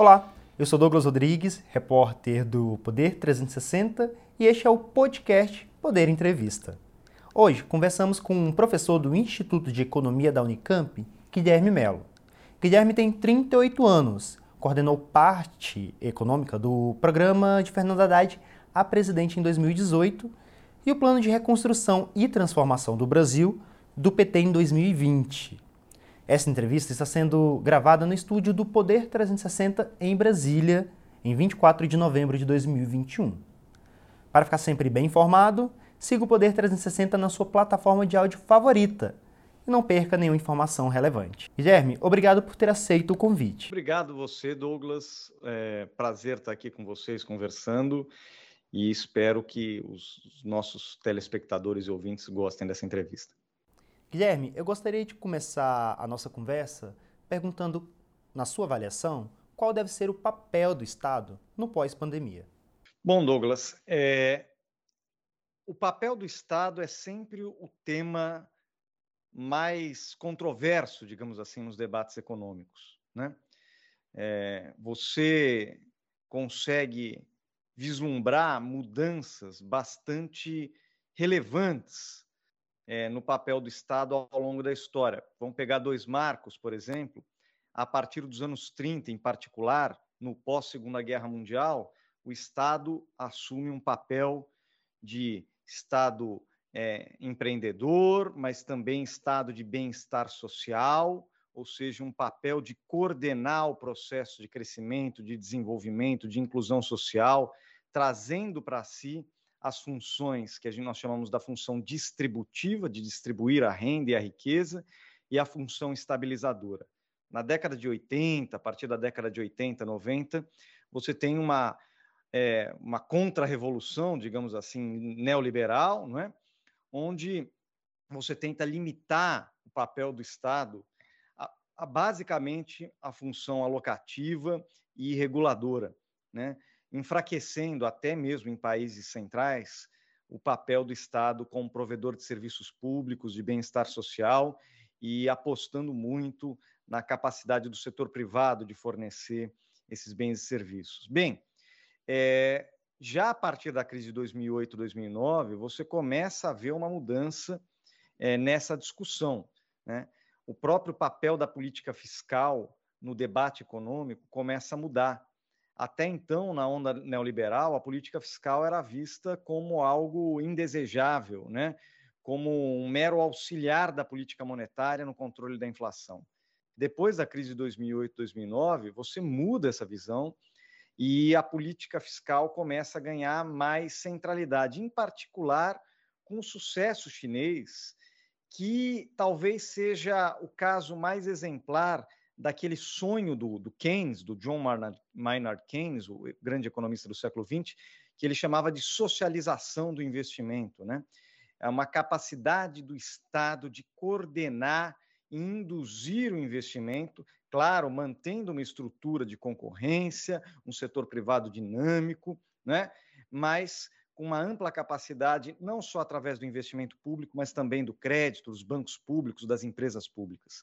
Olá, eu sou Douglas Rodrigues, repórter do Poder 360 e este é o podcast Poder Entrevista. Hoje conversamos com um professor do Instituto de Economia da Unicamp, Guilherme Melo. Guilherme tem 38 anos, coordenou parte econômica do programa de Fernando Haddad a presidente em 2018 e o plano de reconstrução e transformação do Brasil do PT em 2020. Essa entrevista está sendo gravada no estúdio do Poder 360 em Brasília, em 24 de novembro de 2021. Para ficar sempre bem informado, siga o Poder 360 na sua plataforma de áudio favorita e não perca nenhuma informação relevante. Guilherme, obrigado por ter aceito o convite. Obrigado você, Douglas. É prazer estar aqui com vocês conversando e espero que os nossos telespectadores e ouvintes gostem dessa entrevista. Guilherme, eu gostaria de começar a nossa conversa perguntando, na sua avaliação, qual deve ser o papel do Estado no pós-pandemia. Bom, Douglas, é... o papel do Estado é sempre o tema mais controverso, digamos assim, nos debates econômicos. Né? É... Você consegue vislumbrar mudanças bastante relevantes é, no papel do Estado ao longo da história. Vamos pegar dois marcos, por exemplo, a partir dos anos 30, em particular, no pós-Segunda Guerra Mundial, o Estado assume um papel de Estado é, empreendedor, mas também Estado de bem-estar social, ou seja, um papel de coordenar o processo de crescimento, de desenvolvimento, de inclusão social, trazendo para si as funções que a gente, nós chamamos da função distributiva, de distribuir a renda e a riqueza, e a função estabilizadora. Na década de 80, a partir da década de 80, 90, você tem uma, é, uma contra-revolução, digamos assim, neoliberal, não é? onde você tenta limitar o papel do Estado a, a basicamente a função alocativa e reguladora. Né? Enfraquecendo até mesmo em países centrais o papel do Estado como provedor de serviços públicos, de bem-estar social e apostando muito na capacidade do setor privado de fornecer esses bens e serviços. Bem, é, já a partir da crise de 2008, 2009, você começa a ver uma mudança é, nessa discussão. Né? O próprio papel da política fiscal no debate econômico começa a mudar. Até então, na onda neoliberal, a política fiscal era vista como algo indesejável, né? como um mero auxiliar da política monetária no controle da inflação. Depois da crise de 2008-2009, você muda essa visão e a política fiscal começa a ganhar mais centralidade, em particular com o sucesso chinês, que talvez seja o caso mais exemplar daquele sonho do, do Keynes, do John Maynard Keynes, o grande economista do século XX, que ele chamava de socialização do investimento, né? É uma capacidade do Estado de coordenar e induzir o investimento, claro, mantendo uma estrutura de concorrência, um setor privado dinâmico, né? Mas com uma ampla capacidade, não só através do investimento público, mas também do crédito, dos bancos públicos, das empresas públicas.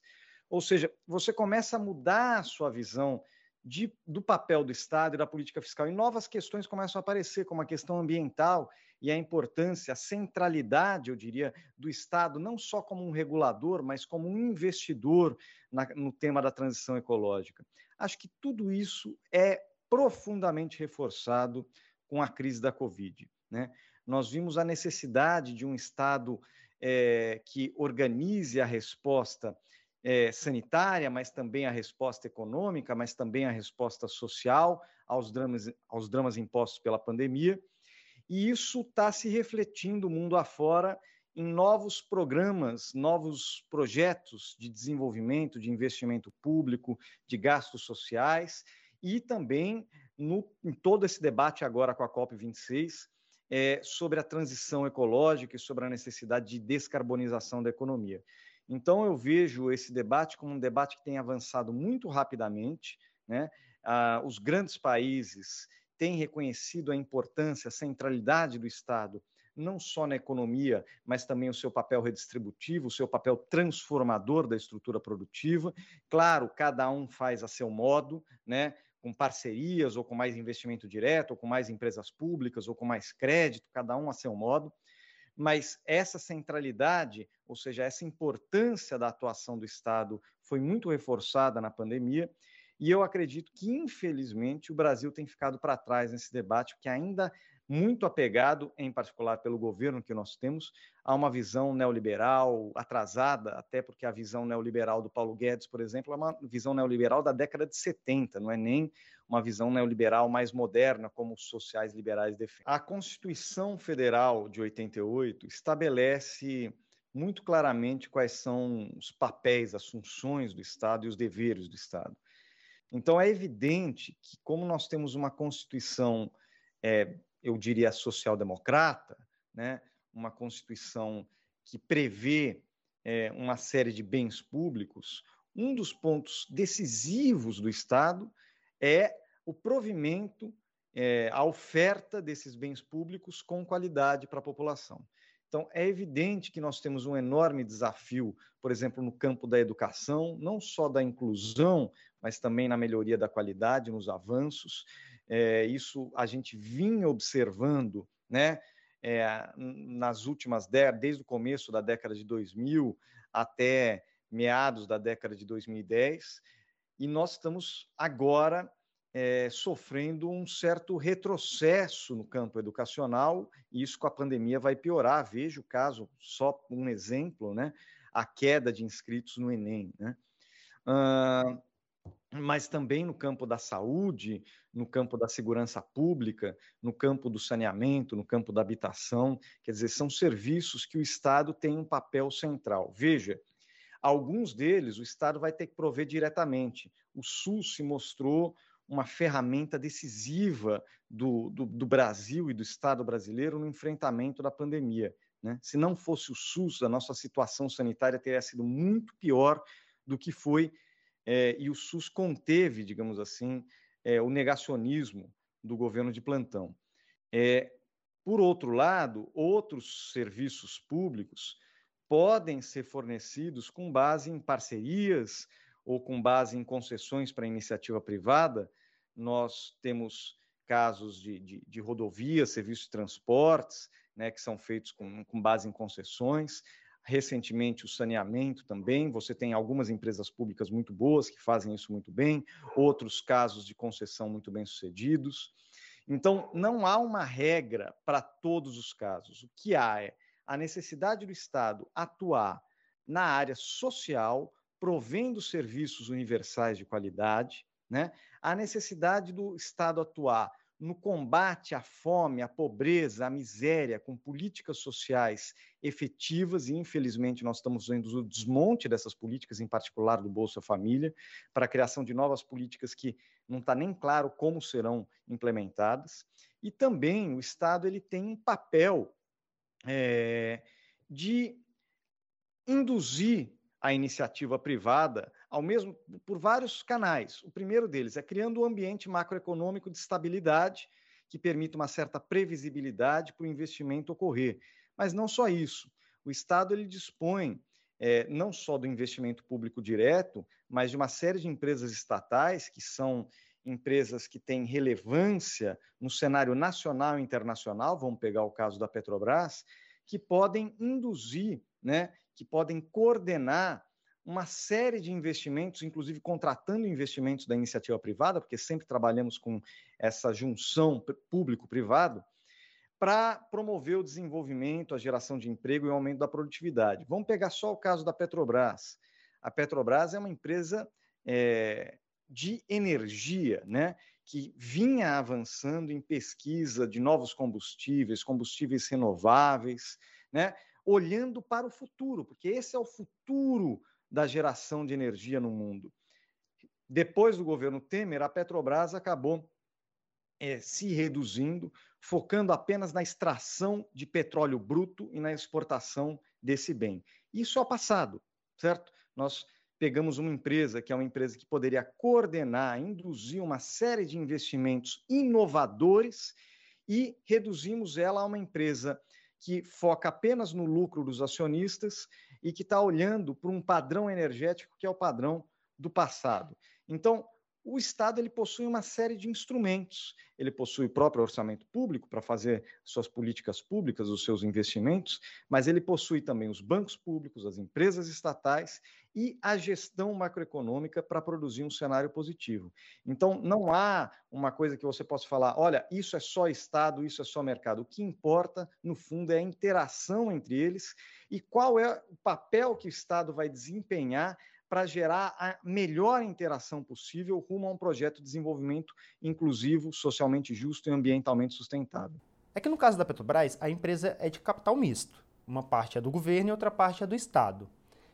Ou seja, você começa a mudar a sua visão de, do papel do Estado e da política fiscal, e novas questões começam a aparecer, como a questão ambiental e a importância, a centralidade, eu diria, do Estado, não só como um regulador, mas como um investidor na, no tema da transição ecológica. Acho que tudo isso é profundamente reforçado com a crise da Covid. Né? Nós vimos a necessidade de um Estado é, que organize a resposta é, sanitária, mas também a resposta econômica, mas também a resposta social aos dramas, aos dramas impostos pela pandemia. E isso está se refletindo mundo afora em novos programas, novos projetos de desenvolvimento, de investimento público, de gastos sociais e também no, em todo esse debate agora com a COP26 é, sobre a transição ecológica e sobre a necessidade de descarbonização da economia. Então, eu vejo esse debate como um debate que tem avançado muito rapidamente. Né? Ah, os grandes países têm reconhecido a importância, a centralidade do Estado, não só na economia, mas também o seu papel redistributivo, o seu papel transformador da estrutura produtiva. Claro, cada um faz a seu modo, né? com parcerias, ou com mais investimento direto, ou com mais empresas públicas, ou com mais crédito, cada um a seu modo. Mas essa centralidade, ou seja, essa importância da atuação do Estado foi muito reforçada na pandemia. E eu acredito que, infelizmente, o Brasil tem ficado para trás nesse debate, porque ainda muito apegado, em particular pelo governo que nós temos, a uma visão neoliberal atrasada, até porque a visão neoliberal do Paulo Guedes, por exemplo, é uma visão neoliberal da década de 70, não é nem uma visão neoliberal mais moderna, como os sociais liberais defendem. A Constituição Federal de 88 estabelece muito claramente quais são os papéis, as funções do Estado e os deveres do Estado. Então, é evidente que, como nós temos uma Constituição é, eu diria, social-democrata, né? uma Constituição que prevê é, uma série de bens públicos, um dos pontos decisivos do Estado é o provimento, é, a oferta desses bens públicos com qualidade para a população. Então, é evidente que nós temos um enorme desafio, por exemplo, no campo da educação, não só da inclusão, mas também na melhoria da qualidade, nos avanços. É, isso a gente vinha observando, né? É, nas últimas décadas, desde o começo da década de 2000 até meados da década de 2010, e nós estamos agora é, sofrendo um certo retrocesso no campo educacional, e isso com a pandemia vai piorar. Veja o caso, só um exemplo, né? A queda de inscritos no Enem. Né? Uh, mas também no campo da saúde, no campo da segurança pública, no campo do saneamento, no campo da habitação. Quer dizer, são serviços que o Estado tem um papel central. Veja, alguns deles o Estado vai ter que prover diretamente. O SUS se mostrou uma ferramenta decisiva do, do, do Brasil e do Estado brasileiro no enfrentamento da pandemia. Né? Se não fosse o SUS, a nossa situação sanitária teria sido muito pior do que foi é, e o SUS conteve, digamos assim, é, o negacionismo do governo de plantão. É, por outro lado, outros serviços públicos podem ser fornecidos com base em parcerias ou com base em concessões para iniciativa privada. Nós temos casos de, de, de rodovias, serviços de transportes, né, que são feitos com, com base em concessões recentemente o saneamento também. Você tem algumas empresas públicas muito boas que fazem isso muito bem, outros casos de concessão muito bem sucedidos. Então, não há uma regra para todos os casos. O que há é a necessidade do Estado atuar na área social, provendo serviços universais de qualidade, né? a necessidade do Estado atuar no combate à fome, à pobreza, à miséria, com políticas sociais efetivas, e infelizmente nós estamos vendo o desmonte dessas políticas, em particular do Bolsa Família, para a criação de novas políticas que não está nem claro como serão implementadas. E também o Estado ele tem um papel é, de induzir a iniciativa privada ao mesmo por vários canais. O primeiro deles é criando um ambiente macroeconômico de estabilidade que permita uma certa previsibilidade para o investimento ocorrer. Mas não só isso. O Estado ele dispõe é, não só do investimento público direto, mas de uma série de empresas estatais que são empresas que têm relevância no cenário nacional e internacional, vamos pegar o caso da Petrobras, que podem induzir, né, que podem coordenar uma série de investimentos, inclusive contratando investimentos da iniciativa privada, porque sempre trabalhamos com essa junção público-privado, para promover o desenvolvimento, a geração de emprego e o aumento da produtividade. Vamos pegar só o caso da Petrobras. A Petrobras é uma empresa é, de energia, né, que vinha avançando em pesquisa de novos combustíveis, combustíveis renováveis, né, olhando para o futuro, porque esse é o futuro da geração de energia no mundo. Depois do governo Temer, a Petrobras acabou é, se reduzindo, focando apenas na extração de petróleo bruto e na exportação desse bem. Isso é o passado, certo? Nós pegamos uma empresa que é uma empresa que poderia coordenar, induzir uma série de investimentos inovadores e reduzimos ela a uma empresa que foca apenas no lucro dos acionistas e que está olhando para um padrão energético que é o padrão do passado. Então, o Estado ele possui uma série de instrumentos. Ele possui o próprio orçamento público para fazer suas políticas públicas, os seus investimentos, mas ele possui também os bancos públicos, as empresas estatais e a gestão macroeconômica para produzir um cenário positivo. Então, não há uma coisa que você possa falar, olha, isso é só Estado, isso é só mercado. O que importa, no fundo, é a interação entre eles e qual é o papel que o Estado vai desempenhar para gerar a melhor interação possível rumo a um projeto de desenvolvimento inclusivo, socialmente justo e ambientalmente sustentável. É que no caso da Petrobras, a empresa é de capital misto. Uma parte é do governo e outra parte é do Estado.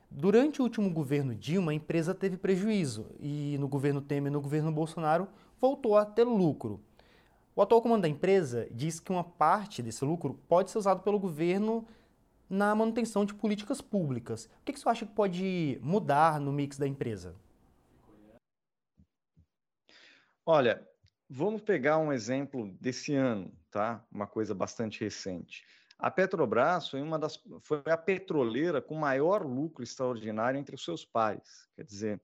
Durante o último governo Dilma, a empresa teve prejuízo e no governo Temer e no governo Bolsonaro voltou a ter lucro. O atual comando da empresa diz que uma parte desse lucro pode ser usado pelo governo na manutenção de políticas públicas. O que, que você acha que pode mudar no mix da empresa? Olha, vamos pegar um exemplo desse ano, tá? Uma coisa bastante recente. A Petrobras foi uma das foi a petroleira com maior lucro extraordinário entre os seus pares. Quer dizer,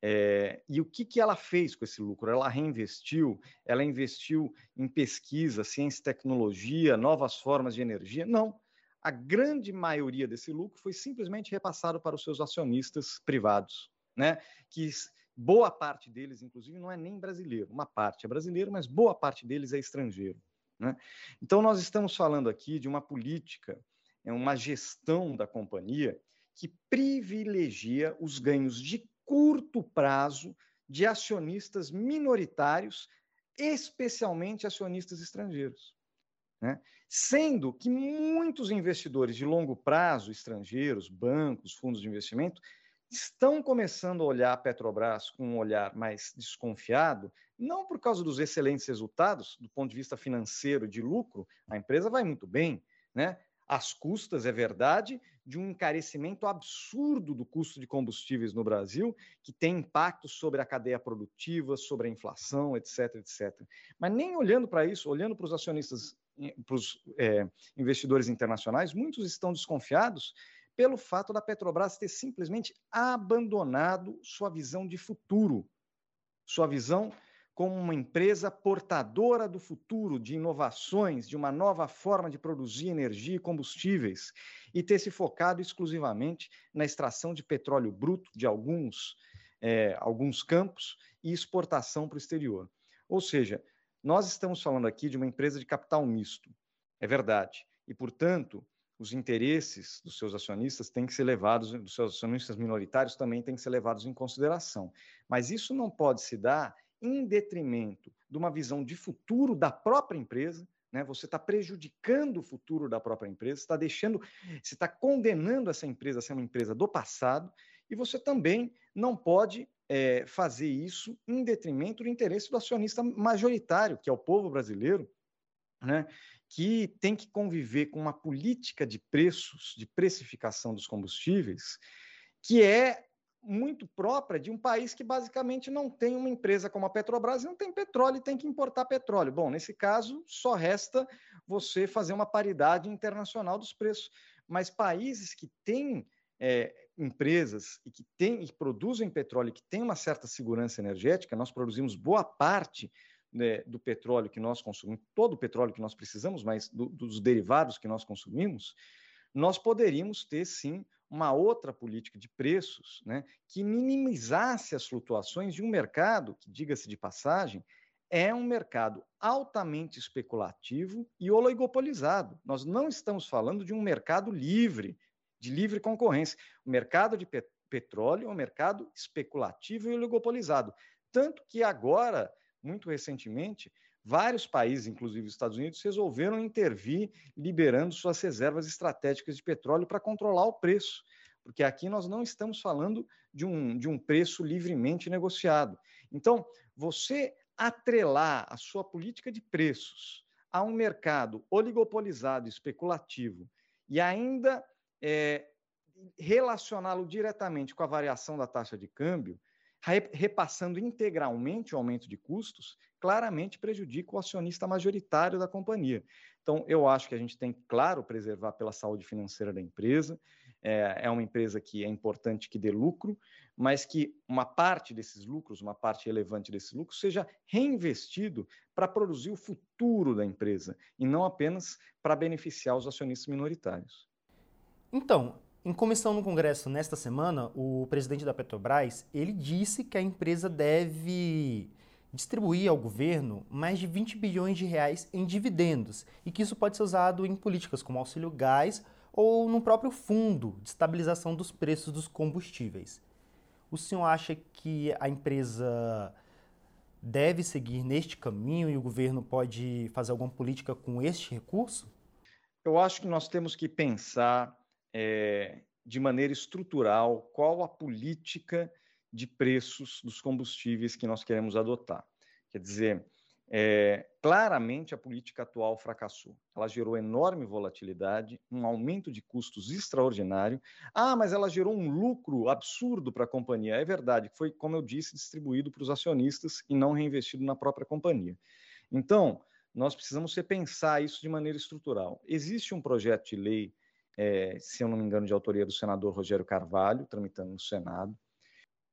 é, e o que, que ela fez com esse lucro? Ela reinvestiu, ela investiu em pesquisa, ciência e tecnologia, novas formas de energia? Não a grande maioria desse lucro foi simplesmente repassado para os seus acionistas privados, né? Que boa parte deles, inclusive, não é nem brasileiro. Uma parte é brasileiro, mas boa parte deles é estrangeiro. Né? Então, nós estamos falando aqui de uma política, é uma gestão da companhia que privilegia os ganhos de curto prazo de acionistas minoritários, especialmente acionistas estrangeiros. Né? Sendo que muitos investidores de longo prazo, estrangeiros, bancos, fundos de investimento, estão começando a olhar a Petrobras com um olhar mais desconfiado, não por causa dos excelentes resultados, do ponto de vista financeiro de lucro, a empresa vai muito bem, né? As custas, é verdade, de um encarecimento absurdo do custo de combustíveis no Brasil, que tem impacto sobre a cadeia produtiva, sobre a inflação, etc, etc. Mas nem olhando para isso, olhando para os acionistas para os é, investidores internacionais, muitos estão desconfiados pelo fato da Petrobras ter simplesmente abandonado sua visão de futuro, sua visão como uma empresa portadora do futuro, de inovações, de uma nova forma de produzir energia e combustíveis, e ter se focado exclusivamente na extração de petróleo bruto de alguns, é, alguns campos e exportação para o exterior. Ou seja, nós estamos falando aqui de uma empresa de capital misto, é verdade. E, portanto, os interesses dos seus acionistas têm que ser levados, dos seus acionistas minoritários também têm que ser levados em consideração. Mas isso não pode se dar em detrimento de uma visão de futuro da própria empresa. Né? Você está prejudicando o futuro da própria empresa, está deixando, você está condenando essa empresa a ser uma empresa do passado, e você também não pode é, fazer isso em detrimento do interesse do acionista majoritário, que é o povo brasileiro, né, que tem que conviver com uma política de preços, de precificação dos combustíveis, que é muito própria de um país que basicamente não tem uma empresa como a Petrobras, não tem petróleo e tem que importar petróleo. Bom, nesse caso, só resta você fazer uma paridade internacional dos preços. Mas países que têm é, empresas e que têm e produzem petróleo, que têm uma certa segurança energética, nós produzimos boa parte né, do petróleo que nós consumimos, todo o petróleo que nós precisamos, mas do, dos derivados que nós consumimos, nós poderíamos ter sim uma outra política de preços né, que minimizasse as flutuações de um mercado que, diga-se de passagem, é um mercado altamente especulativo e oligopolizado. Nós não estamos falando de um mercado livre, de livre concorrência. O mercado de petróleo é um mercado especulativo e oligopolizado. Tanto que agora, muito recentemente, vários países, inclusive os Estados Unidos, resolveram intervir, liberando suas reservas estratégicas de petróleo para controlar o preço. Porque aqui nós não estamos falando de um, de um preço livremente negociado. Então, você atrelar a sua política de preços a um mercado oligopolizado, especulativo, e ainda é, relacioná-lo diretamente com a variação da taxa de câmbio, repassando integralmente o aumento de custos, claramente prejudica o acionista majoritário da companhia. Então, eu acho que a gente tem, claro, preservar pela saúde financeira da empresa, é, é uma empresa que é importante que dê lucro, mas que uma parte desses lucros, uma parte relevante desses lucros, seja reinvestido para produzir o futuro da empresa e não apenas para beneficiar os acionistas minoritários. Então, em comissão no Congresso nesta semana, o presidente da Petrobras ele disse que a empresa deve distribuir ao governo mais de 20 bilhões de reais em dividendos e que isso pode ser usado em políticas como auxílio gás ou no próprio fundo de estabilização dos preços dos combustíveis. O senhor acha que a empresa deve seguir neste caminho e o governo pode fazer alguma política com este recurso? Eu acho que nós temos que pensar é, de maneira estrutural qual a política de preços dos combustíveis que nós queremos adotar. Quer dizer, é, claramente a política atual fracassou. Ela gerou enorme volatilidade, um aumento de custos extraordinário. Ah, mas ela gerou um lucro absurdo para a companhia. É verdade, foi, como eu disse, distribuído para os acionistas e não reinvestido na própria companhia. Então, nós precisamos repensar isso de maneira estrutural. Existe um projeto de lei, é, se eu não me engano, de autoria do senador Rogério Carvalho, tramitando no Senado,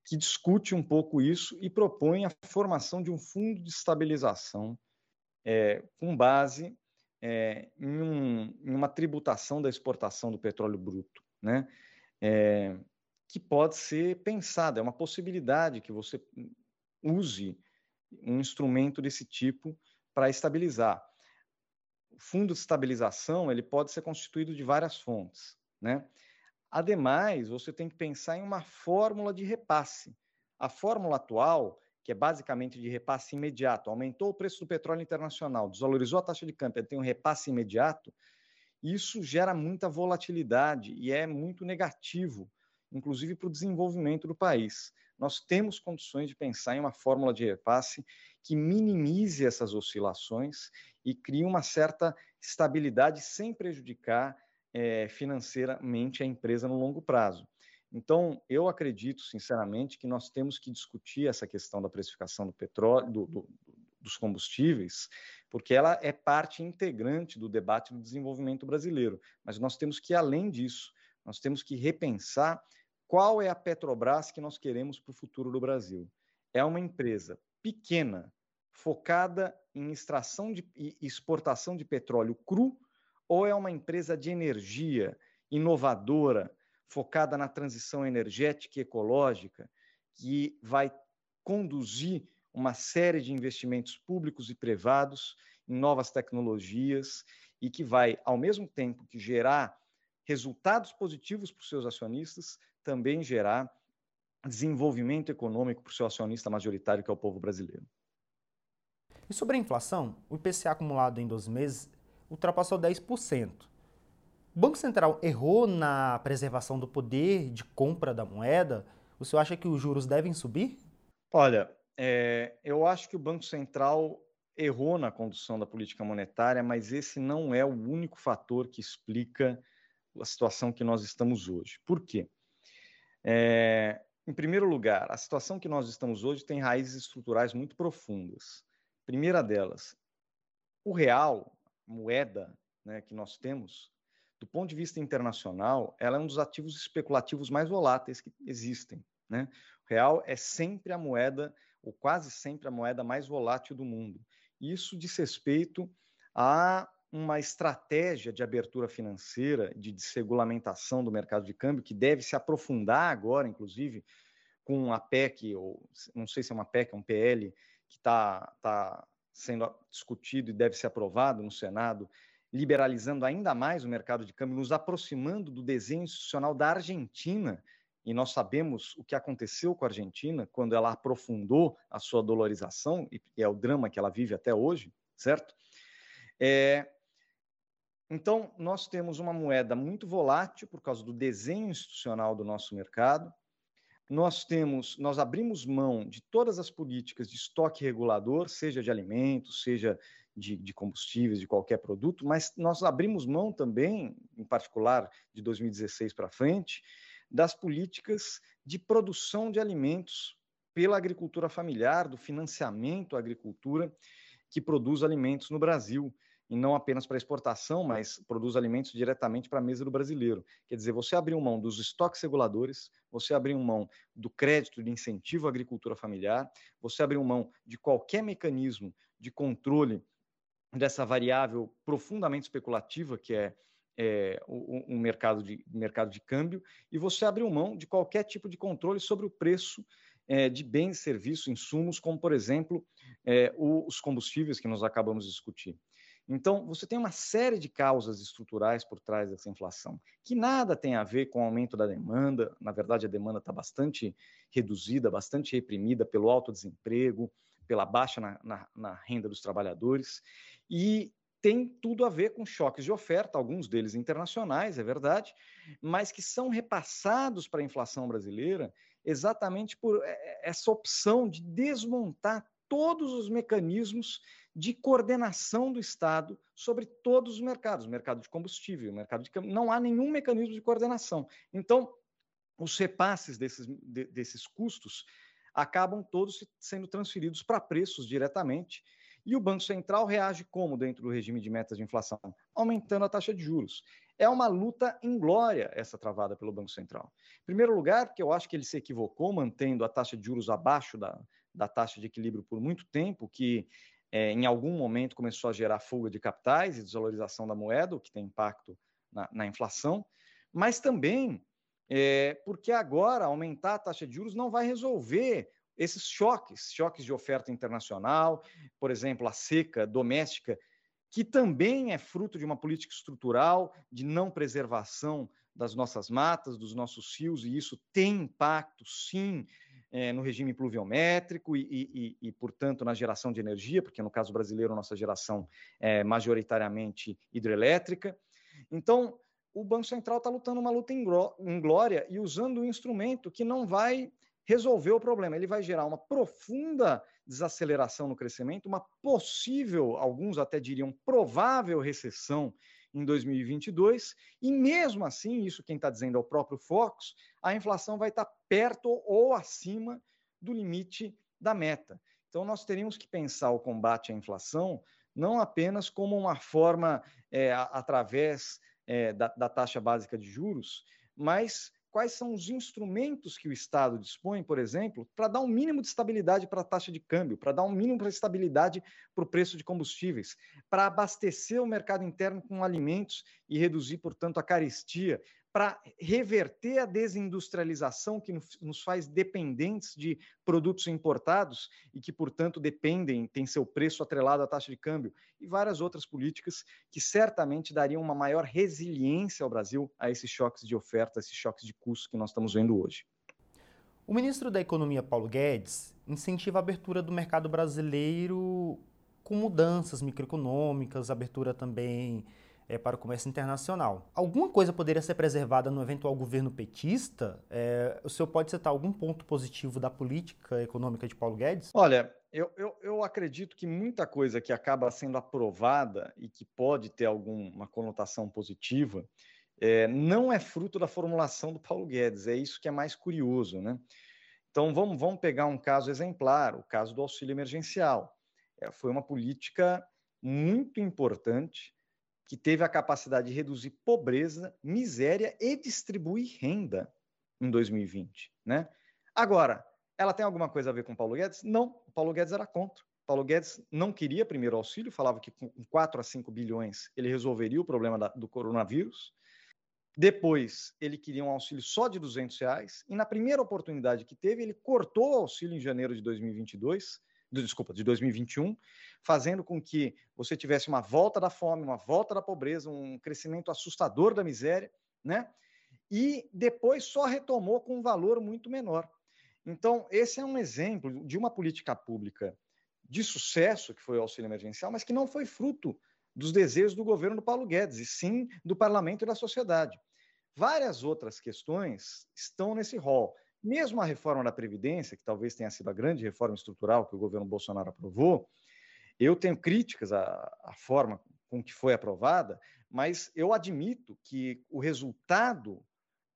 que discute um pouco isso e propõe a formação de um fundo de estabilização é, com base é, em, um, em, uma tributação da exportação do petróleo bruto, né? É, que pode ser pensada, é uma possibilidade que você use um instrumento desse tipo para estabilizar. Fundo de estabilização ele pode ser constituído de várias fontes, né? Ademais, você tem que pensar em uma fórmula de repasse. A fórmula atual, que é basicamente de repasse imediato, aumentou o preço do petróleo internacional, desvalorizou a taxa de câmbio, tem um repasse imediato, isso gera muita volatilidade e é muito negativo, inclusive para o desenvolvimento do país. Nós temos condições de pensar em uma fórmula de repasse que minimize essas oscilações e crie uma certa estabilidade sem prejudicar é, financeiramente a empresa no longo prazo. Então, eu acredito, sinceramente, que nós temos que discutir essa questão da precificação do petróleo, do, do, dos combustíveis, porque ela é parte integrante do debate do desenvolvimento brasileiro. Mas nós temos que ir além disso, nós temos que repensar qual é a Petrobras que nós queremos para o futuro do Brasil. É uma empresa pequena, focada em extração de, e exportação de petróleo cru ou é uma empresa de energia inovadora, focada na transição energética e ecológica, que vai conduzir uma série de investimentos públicos e privados em novas tecnologias e que vai, ao mesmo tempo que gerar resultados positivos para os seus acionistas, também gerar desenvolvimento econômico para o seu acionista majoritário, que é o povo brasileiro. E sobre a inflação, o IPCA acumulado em 12 meses ultrapassou 10%. O Banco Central errou na preservação do poder de compra da moeda? O senhor acha que os juros devem subir? Olha, é, eu acho que o Banco Central errou na condução da política monetária, mas esse não é o único fator que explica a situação que nós estamos hoje. Por quê? É, em primeiro lugar, a situação que nós estamos hoje tem raízes estruturais muito profundas. Primeira delas, o real, moeda né, que nós temos, do ponto de vista internacional, ela é um dos ativos especulativos mais voláteis que existem. Né? O real é sempre a moeda, ou quase sempre a moeda mais volátil do mundo. Isso diz respeito a uma estratégia de abertura financeira, de desregulamentação do mercado de câmbio, que deve se aprofundar agora, inclusive, com a PEC, ou não sei se é uma PEC, é um PL, que está tá sendo discutido e deve ser aprovado no Senado, liberalizando ainda mais o mercado de câmbio, nos aproximando do desenho institucional da Argentina. E nós sabemos o que aconteceu com a Argentina quando ela aprofundou a sua dolorização, e é o drama que ela vive até hoje, certo? É, então, nós temos uma moeda muito volátil por causa do desenho institucional do nosso mercado, nós temos, nós abrimos mão de todas as políticas de estoque regulador, seja de alimentos, seja de, de, combustíveis, de qualquer produto, mas nós abrimos mão também, em particular de 2016 para frente, das políticas de produção de alimentos pela agricultura familiar, do financiamento à agricultura que produz alimentos no Brasil. E não apenas para exportação, mas produz alimentos diretamente para a mesa do brasileiro. Quer dizer, você abriu mão dos estoques reguladores, você abriu mão do crédito de incentivo à agricultura familiar, você abriu mão de qualquer mecanismo de controle dessa variável profundamente especulativa que é, é mercado, de, mercado de câmbio, e você abriu mão de qualquer tipo de controle sobre o preço é, de bens, serviços, insumos, como, por exemplo, é, os combustíveis que nós acabamos de discutir. Então, você tem uma série de causas estruturais por trás dessa inflação, que nada tem a ver com o aumento da demanda. Na verdade, a demanda está bastante reduzida, bastante reprimida pelo alto desemprego, pela baixa na, na, na renda dos trabalhadores, e tem tudo a ver com choques de oferta, alguns deles internacionais, é verdade, mas que são repassados para a inflação brasileira exatamente por é, é, essa opção de desmontar todos os mecanismos de coordenação do Estado sobre todos os mercados, mercado de combustível, mercado de não há nenhum mecanismo de coordenação. Então, os repasses desses, de, desses custos acabam todos sendo transferidos para preços diretamente. E o Banco Central reage como dentro do regime de metas de inflação? Aumentando a taxa de juros. É uma luta inglória essa travada pelo Banco Central. Em primeiro lugar, porque eu acho que ele se equivocou mantendo a taxa de juros abaixo da, da taxa de equilíbrio por muito tempo, que é, em algum momento começou a gerar fuga de capitais e desvalorização da moeda, o que tem impacto na, na inflação, mas também é, porque agora aumentar a taxa de juros não vai resolver esses choques, choques de oferta internacional, por exemplo, a seca doméstica, que também é fruto de uma política estrutural de não preservação das nossas matas, dos nossos rios, e isso tem impacto, sim, é, no regime pluviométrico e, e, e, portanto, na geração de energia, porque no caso brasileiro, nossa geração é majoritariamente hidrelétrica. Então, o Banco Central está lutando uma luta em glória e usando um instrumento que não vai resolver o problema. Ele vai gerar uma profunda desaceleração no crescimento, uma possível, alguns até diriam provável recessão em 2022, e mesmo assim, isso quem está dizendo é o próprio Fox, a inflação vai estar tá perto ou acima do limite da meta. Então, nós teríamos que pensar o combate à inflação não apenas como uma forma é, através é, da, da taxa básica de juros, mas quais são os instrumentos que o Estado dispõe, por exemplo, para dar um mínimo de estabilidade para a taxa de câmbio, para dar um mínimo de estabilidade para o preço de combustíveis, para abastecer o mercado interno com alimentos e reduzir, portanto, a carestia, para reverter a desindustrialização que nos faz dependentes de produtos importados e que, portanto, dependem, têm seu preço atrelado à taxa de câmbio, e várias outras políticas que certamente dariam uma maior resiliência ao Brasil a esses choques de oferta, a esses choques de custos que nós estamos vendo hoje. O ministro da Economia, Paulo Guedes, incentiva a abertura do mercado brasileiro com mudanças microeconômicas, abertura também é, para o comércio internacional. Alguma coisa poderia ser preservada no eventual governo petista? É, o senhor pode citar algum ponto positivo da política econômica de Paulo Guedes? Olha, eu, eu, eu, acredito que muita coisa que acaba sendo aprovada e que pode ter alguma conotação positiva é, não é fruto da formulação do Paulo Guedes. É isso que é mais curioso, né? Então vamos, vamos pegar um caso exemplar, o caso do auxílio emergencial. É, foi uma política muito importante que teve a capacidade de reduzir pobreza, miséria e distribuir renda em 2020, né? Agora, ela tem alguma coisa a ver com Paulo Guedes? Não, o Paulo Guedes era contra. Paulo Guedes não queria primeiro auxílio, falava que com 4 a 5 bilhões ele resolveria o problema da, do coronavírus. Depois, ele queria um auxílio só de 200 reais. E na primeira oportunidade que teve, ele cortou o auxílio em janeiro de 2022 desculpa, de 2021, fazendo com que você tivesse uma volta da fome, uma volta da pobreza, um crescimento assustador da miséria, né? E depois só retomou com um valor muito menor. Então, esse é um exemplo de uma política pública de sucesso, que foi o auxílio emergencial, mas que não foi fruto dos desejos do governo do Paulo Guedes, e sim do parlamento e da sociedade. Várias outras questões estão nesse rol. Mesmo a reforma da Previdência, que talvez tenha sido a grande reforma estrutural que o governo Bolsonaro aprovou, eu tenho críticas à, à forma com que foi aprovada, mas eu admito que o resultado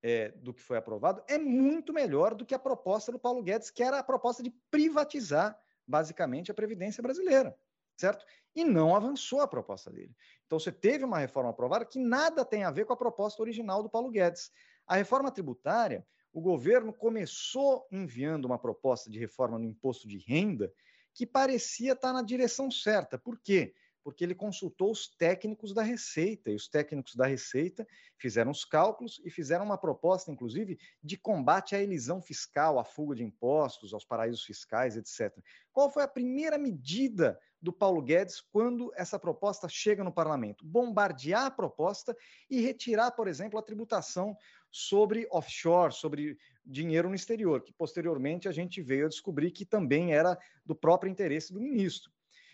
é, do que foi aprovado é muito melhor do que a proposta do Paulo Guedes, que era a proposta de privatizar, basicamente, a Previdência brasileira. certo? E não avançou a proposta dele. Então você teve uma reforma aprovada que nada tem a ver com a proposta original do Paulo Guedes. A reforma tributária, o governo começou enviando uma proposta de reforma no imposto de renda que parecia estar na direção certa. Por quê? porque ele consultou os técnicos da Receita, e os técnicos da Receita fizeram os cálculos e fizeram uma proposta, inclusive, de combate à elisão fiscal, à fuga de impostos, aos paraísos fiscais, etc. Qual foi a primeira medida do Paulo Guedes quando essa proposta chega no parlamento? Bombardear a proposta e retirar, por exemplo, a tributação sobre offshore, sobre dinheiro no exterior, que posteriormente a gente veio a descobrir que também era do próprio interesse do ministro.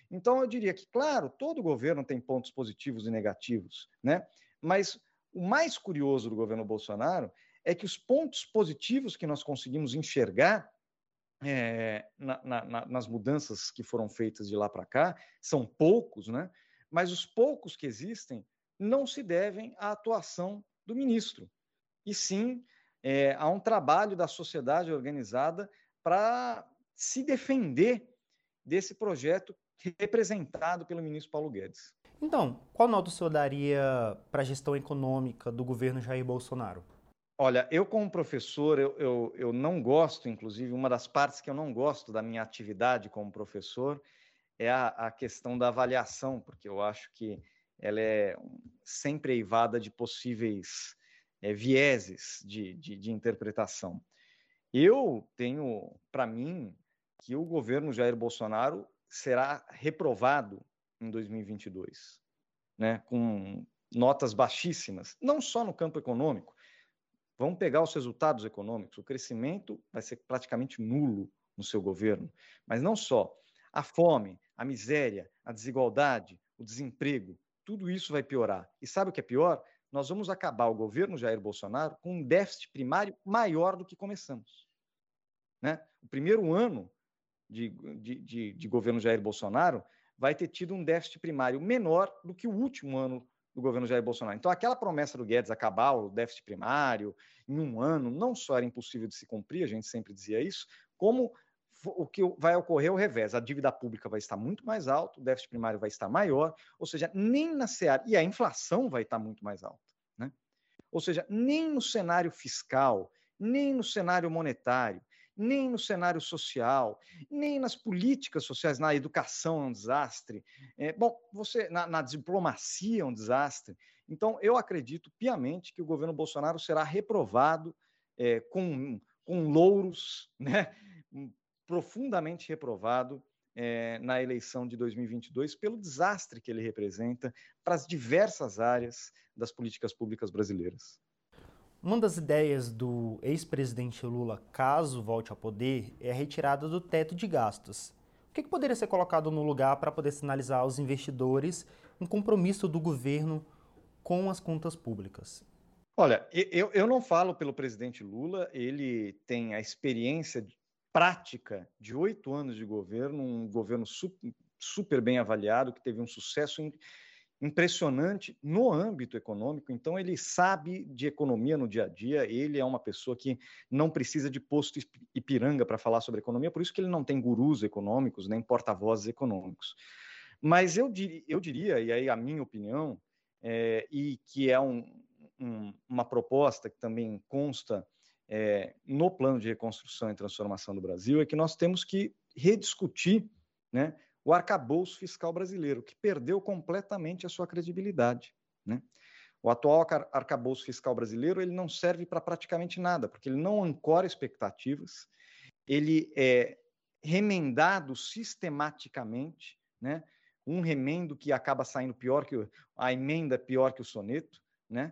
Então, eu diria que, claro, todo governo tem pontos positivos e negativos, né? mas o mais curioso do governo Bolsonaro é que os pontos positivos que nós conseguimos enxergar é, na, na, nas mudanças que foram feitas de lá para cá são poucos, né? mas os poucos que existem não se devem à atuação do ministro, e sim é, a um trabalho da sociedade organizada para se defender desse projeto representado pelo ministro Paulo Guedes. Então, qual nota o senhor daria para a gestão econômica do governo Jair Bolsonaro? Olha, eu como professor, eu, eu, eu não gosto, inclusive, uma das partes que eu não gosto da minha atividade como professor é a, a questão da avaliação, porque eu acho que ela é sempre eivada de possíveis é, vieses de, de, de interpretação. Eu tenho, para mim, que o governo Jair Bolsonaro será reprovado em 2022, né, com notas baixíssimas, não só no campo econômico. Vamos pegar os resultados econômicos. O crescimento vai ser praticamente nulo no seu governo, mas não só. A fome, a miséria, a desigualdade, o desemprego, tudo isso vai piorar. E sabe o que é pior? Nós vamos acabar o governo Jair Bolsonaro com um déficit primário maior do que começamos. Né? O primeiro ano de, de, de, de governo Jair Bolsonaro vai ter tido um déficit primário menor do que o último ano do governo Jair Bolsonaro. Então, aquela promessa do Guedes acabar o déficit primário em um ano, não só era impossível de se cumprir, a gente sempre dizia isso, como o que vai ocorrer é o revés. A dívida pública vai estar muito mais alta, o déficit primário vai estar maior, ou seja, nem na seara, e a inflação vai estar muito mais alta. Né? Ou seja, nem no cenário fiscal, nem no cenário monetário, nem no cenário social, nem nas políticas sociais, na educação é um desastre. É, bom, você na, na diplomacia é um desastre. Então, eu acredito piamente que o governo Bolsonaro será reprovado é, com, com louros, né? Profundamente reprovado é, na eleição de 2022 pelo desastre que ele representa para as diversas áreas das políticas públicas brasileiras. Uma das ideias do ex-presidente Lula, caso volte ao poder, é a retirada do teto de gastos. O que, que poderia ser colocado no lugar para poder sinalizar aos investidores um compromisso do governo com as contas públicas? Olha, eu, eu não falo pelo presidente Lula, ele tem a experiência prática de oito anos de governo, um governo super, super bem avaliado, que teve um sucesso impressionante no âmbito econômico, então ele sabe de economia no dia a dia, ele é uma pessoa que não precisa de posto Ipiranga para falar sobre economia, por isso que ele não tem gurus econômicos, nem porta-vozes econômicos. Mas eu, dir, eu diria, e aí a minha opinião, é, e que é um, um, uma proposta que também consta é, no plano de reconstrução e transformação do Brasil, é que nós temos que rediscutir né, o arcabouço fiscal brasileiro, que perdeu completamente a sua credibilidade. Né? O atual arcabouço fiscal brasileiro ele não serve para praticamente nada, porque ele não ancora expectativas, ele é remendado sistematicamente, né? um remendo que acaba saindo pior que o, a emenda pior que o soneto, né?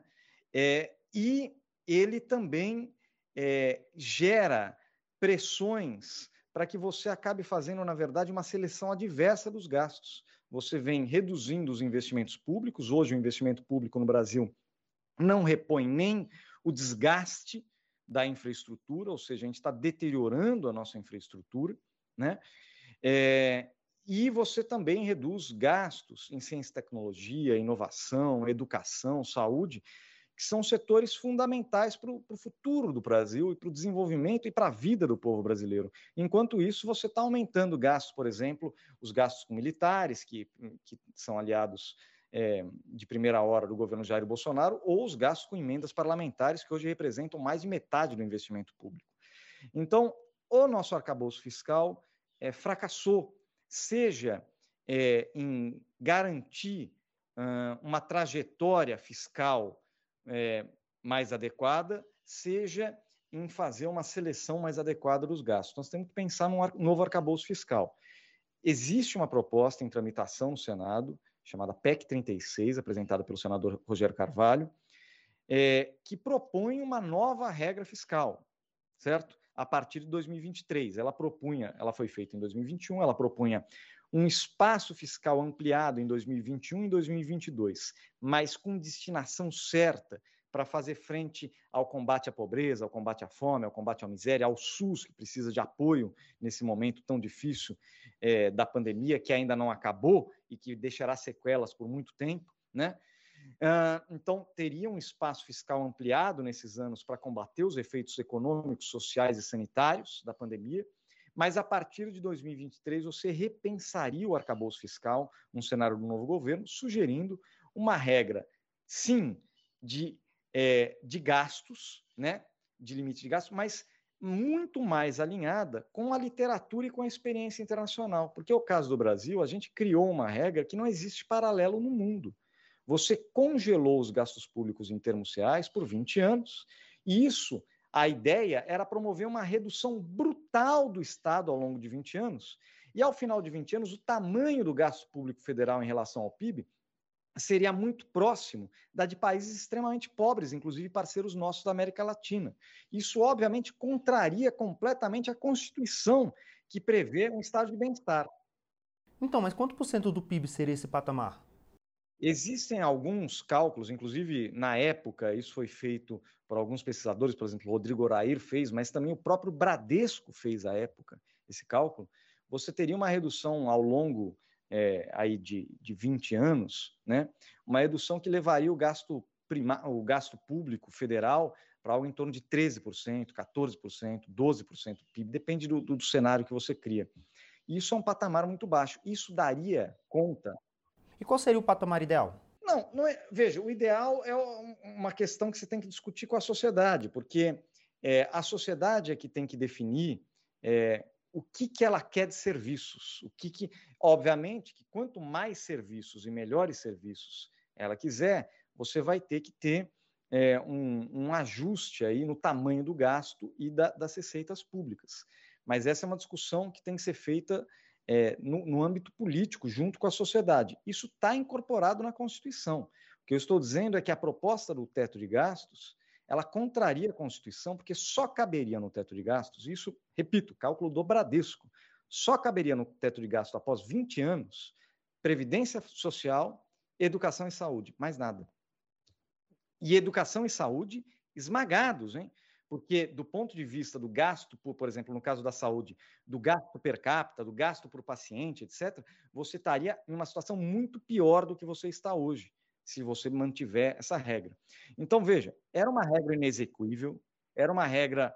É, e ele também é, gera pressões para que você acabe fazendo, na verdade, uma seleção adversa dos gastos. Você vem reduzindo os investimentos públicos. Hoje, o investimento público no Brasil não repõe nem o desgaste da infraestrutura, ou seja, a gente está deteriorando a nossa infraestrutura, né? É, e você também reduz gastos em ciência e tecnologia, inovação, educação, saúde, que são setores fundamentais para o futuro do Brasil e para o desenvolvimento e para a vida do povo brasileiro. Enquanto isso, você está aumentando gastos, por exemplo, os gastos com militares, que, que são aliados é, de primeira hora do governo Jair Bolsonaro, ou os gastos com emendas parlamentares, que hoje representam mais de metade do investimento público. Então, o nosso arcabouço fiscal é, fracassou, seja é, em garantir uh, uma trajetória fiscal é, mais adequada, seja em fazer uma seleção mais adequada dos gastos. Nós temos que pensar num novo arcabouço fiscal. Existe uma proposta em tramitação no Senado, chamada PEC 36, apresentada pelo senador Rogério Carvalho, é, que propõe uma nova regra fiscal, certo? A partir de 2023. Ela propunha, ela foi feita em 2021, ela propunha um espaço fiscal ampliado em 2021 e 2022, mas com destinação certa para fazer frente ao combate à pobreza, ao combate à fome, ao combate à miséria, ao SUS, que precisa de apoio nesse momento tão difícil é, da pandemia, que ainda não acabou e que deixará sequelas por muito tempo, né? Uh, então, teria um espaço fiscal ampliado nesses anos para combater os efeitos econômicos, sociais e sanitários da pandemia, mas a partir de 2023 você repensaria o arcabouço fiscal, um cenário do novo governo, sugerindo uma regra, sim, de, é, de gastos, né, de limite de gastos, mas muito mais alinhada com a literatura e com a experiência internacional. Porque é o caso do Brasil, a gente criou uma regra que não existe paralelo no mundo. Você congelou os gastos públicos em termos reais por 20 anos, e isso a ideia era promover uma redução brutal do Estado ao longo de 20 anos. E ao final de 20 anos, o tamanho do gasto público federal em relação ao PIB seria muito próximo da de países extremamente pobres, inclusive parceiros nossos da América Latina. Isso, obviamente, contraria completamente a Constituição, que prevê um estado de bem-estar. Então, mas quanto por cento do PIB seria esse patamar? Existem alguns cálculos, inclusive na época isso foi feito por alguns pesquisadores, por exemplo, Rodrigo Orair fez, mas também o próprio Bradesco fez à época esse cálculo. Você teria uma redução ao longo é, aí de, de 20 anos, né? uma redução que levaria o gasto, prima, o gasto público federal para algo em torno de 13%, 14%, 12% do PIB, depende do, do, do cenário que você cria. Isso é um patamar muito baixo. Isso daria conta e qual seria o patamar ideal? Não, não é, veja, o ideal é uma questão que você tem que discutir com a sociedade, porque é, a sociedade é que tem que definir é, o que, que ela quer de serviços. O que, que, obviamente, que quanto mais serviços e melhores serviços ela quiser, você vai ter que ter é, um, um, ajuste aí no tamanho do gasto e da, das receitas públicas. Mas essa é uma discussão que tem que ser feita é, no, no âmbito político, junto com a sociedade. Isso está incorporado na Constituição. O que eu estou dizendo é que a proposta do teto de gastos ela contraria a Constituição, porque só caberia no teto de gastos, isso, repito, cálculo do Bradesco, só caberia no teto de gastos após 20 anos previdência social, educação e saúde, mais nada. E educação e saúde esmagados, hein? Porque do ponto de vista do gasto, por, por exemplo, no caso da saúde, do gasto per capita, do gasto por paciente, etc., você estaria em uma situação muito pior do que você está hoje, se você mantiver essa regra. Então, veja, era uma regra inexequível, era uma regra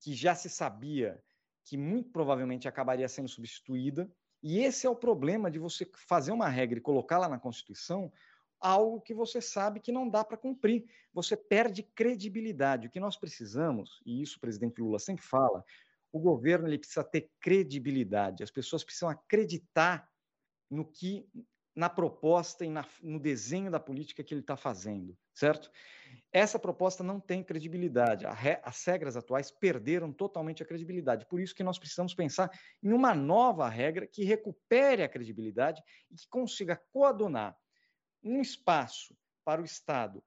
que já se sabia que muito provavelmente acabaria sendo substituída, e esse é o problema de você fazer uma regra e colocá-la na Constituição, algo que você sabe que não dá para cumprir. Você perde credibilidade. O que nós precisamos, e isso o presidente Lula sempre fala, o governo ele precisa ter credibilidade. As pessoas precisam acreditar no que na proposta e na, no desenho da política que ele está fazendo, certo? Essa proposta não tem credibilidade. Re, as regras atuais perderam totalmente a credibilidade. Por isso que nós precisamos pensar em uma nova regra que recupere a credibilidade e que consiga coadunar um espaço para o Estado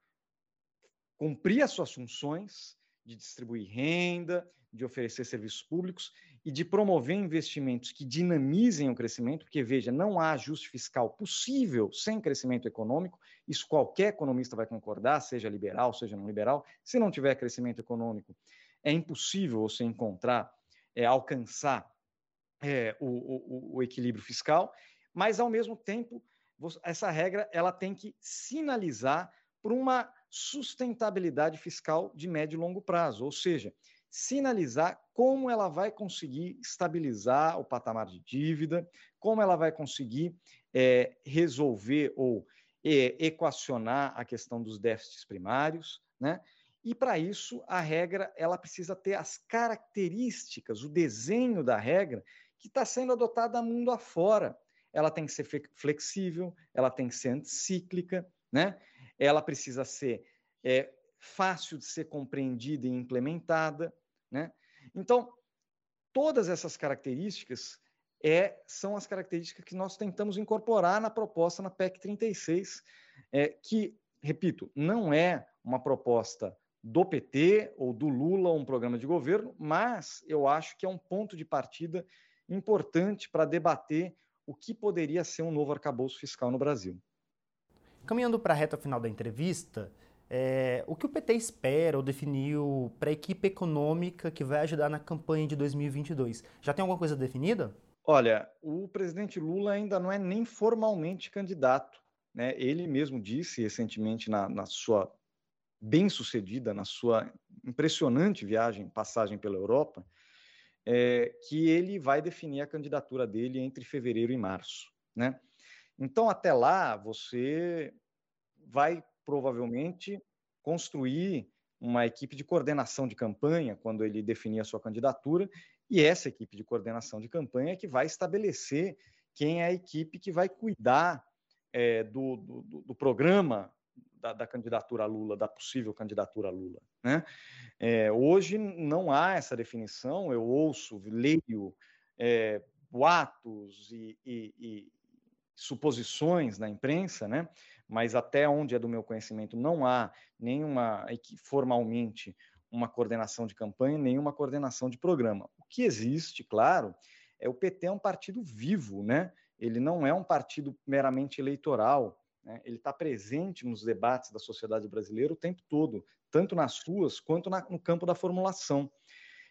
cumprir as suas funções de distribuir renda, de oferecer serviços públicos e de promover investimentos que dinamizem o crescimento, porque veja, não há ajuste fiscal possível sem crescimento econômico, isso qualquer economista vai concordar, seja liberal, seja não liberal. Se não tiver crescimento econômico, é impossível você encontrar, é, alcançar é, o, o, o equilíbrio fiscal, mas ao mesmo tempo essa regra ela tem que sinalizar para uma sustentabilidade fiscal de médio e longo prazo, ou seja, sinalizar como ela vai conseguir estabilizar o patamar de dívida, como ela vai conseguir é, resolver ou é, equacionar a questão dos déficits primários, né? E para isso a regra ela precisa ter as características, o desenho da regra que está sendo adotada mundo afora. Ela tem que ser flexível, ela tem que ser anticíclica, né? Ela precisa ser é, fácil de ser compreendida e implementada, né? Então todas essas características é, são as características que nós tentamos incorporar na proposta na PEC 36, é, que, repito, não é uma proposta do PT ou do Lula, um programa de governo, mas eu acho que é um ponto de partida importante para debater o que poderia ser um novo arcabouço fiscal no Brasil. Caminhando para a reta final da entrevista, é, o que o PT espera ou definiu para a equipe econômica que vai ajudar na campanha de 2022? Já tem alguma coisa definida? Olha, o presidente Lula ainda não é nem formalmente candidato. Né? Ele mesmo disse recentemente na, na sua bem-sucedida, na sua impressionante viagem, passagem pela Europa, é, que ele vai definir a candidatura dele entre fevereiro e março. Né? Então, até lá, você vai provavelmente construir uma equipe de coordenação de campanha quando ele definir a sua candidatura e essa equipe de coordenação de campanha é que vai estabelecer quem é a equipe que vai cuidar é, do, do, do, programa da, da, candidatura Lula, da possível candidatura Lula. Né? É, hoje não há essa definição, eu ouço, leio é, boatos e, e, e suposições na imprensa, né? mas até onde é do meu conhecimento não há nenhuma, formalmente, uma coordenação de campanha, nenhuma coordenação de programa. O que existe, claro, é o PT é um partido vivo, né? Ele não é um partido meramente eleitoral. Né? Ele está presente nos debates da sociedade brasileira o tempo todo, tanto nas ruas quanto na, no campo da formulação.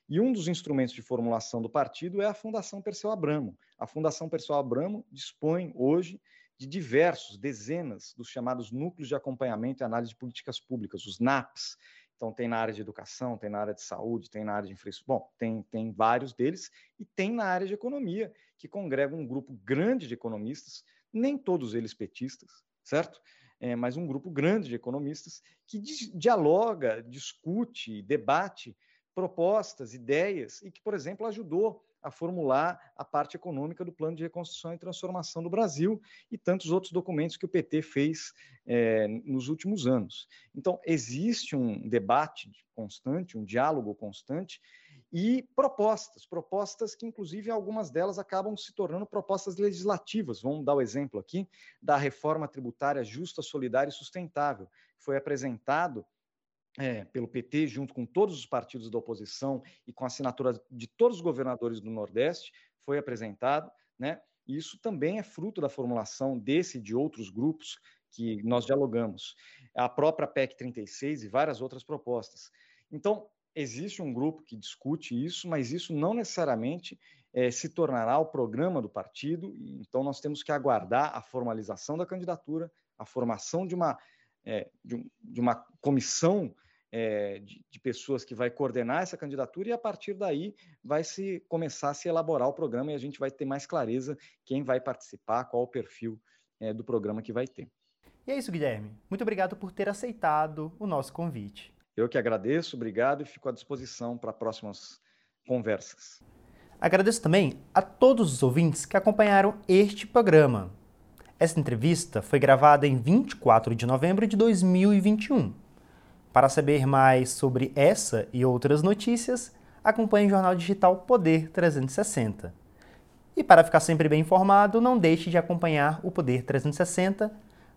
E um dos instrumentos de formulação do partido é a Fundação Perseu Abramo. A Fundação Perseu Abramo dispõe hoje de diversos, dezenas dos chamados núcleos de acompanhamento e análise de políticas públicas, os NAPs, então, tem na área de educação, tem na área de saúde, tem na área de infraestrutura. Bom, tem, tem vários deles, e tem na área de economia, que congrega um grupo grande de economistas, nem todos eles petistas, certo? É, mas um grupo grande de economistas que di dialoga, discute, debate propostas, ideias, e que, por exemplo, ajudou a formular a parte econômica do Plano de Reconstrução e Transformação do Brasil e tantos outros documentos que o PT fez é, nos últimos anos. Então, existe um debate constante, um diálogo constante e propostas, propostas que, inclusive, algumas delas acabam se tornando propostas legislativas. Vamos dar o exemplo aqui da reforma tributária justa, solidária e sustentável, que foi apresentado é, pelo PT, junto com todos os partidos da oposição e com a assinatura de todos os governadores do Nordeste, foi apresentado, né? E isso também é fruto da formulação desse e de outros grupos que nós dialogamos. A própria PEC 36 e várias outras propostas. Então, existe um grupo que discute isso, mas isso não necessariamente é, se tornará o programa do partido, então nós temos que aguardar a formalização da candidatura, a formação de uma é, de, um, de, uma comissão é, de, de, pessoas que vai coordenar essa candidatura e a partir daí vai se começar a se elaborar o programa e a gente vai ter mais clareza quem vai participar, qual o perfil do programa que vai ter. E é isso, Guilherme. Muito obrigado por ter aceitado o nosso convite. Eu que agradeço, obrigado e fico à disposição para próximas conversas. Agradeço também a todos os ouvintes que acompanharam este programa. Esta entrevista foi gravada em 24 de novembro de 2021. Para saber mais sobre essa e outras notícias, acompanhe o jornal digital Poder 360. E para ficar sempre bem informado, não deixe de acompanhar o Poder 360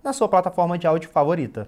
na sua plataforma de áudio favorita.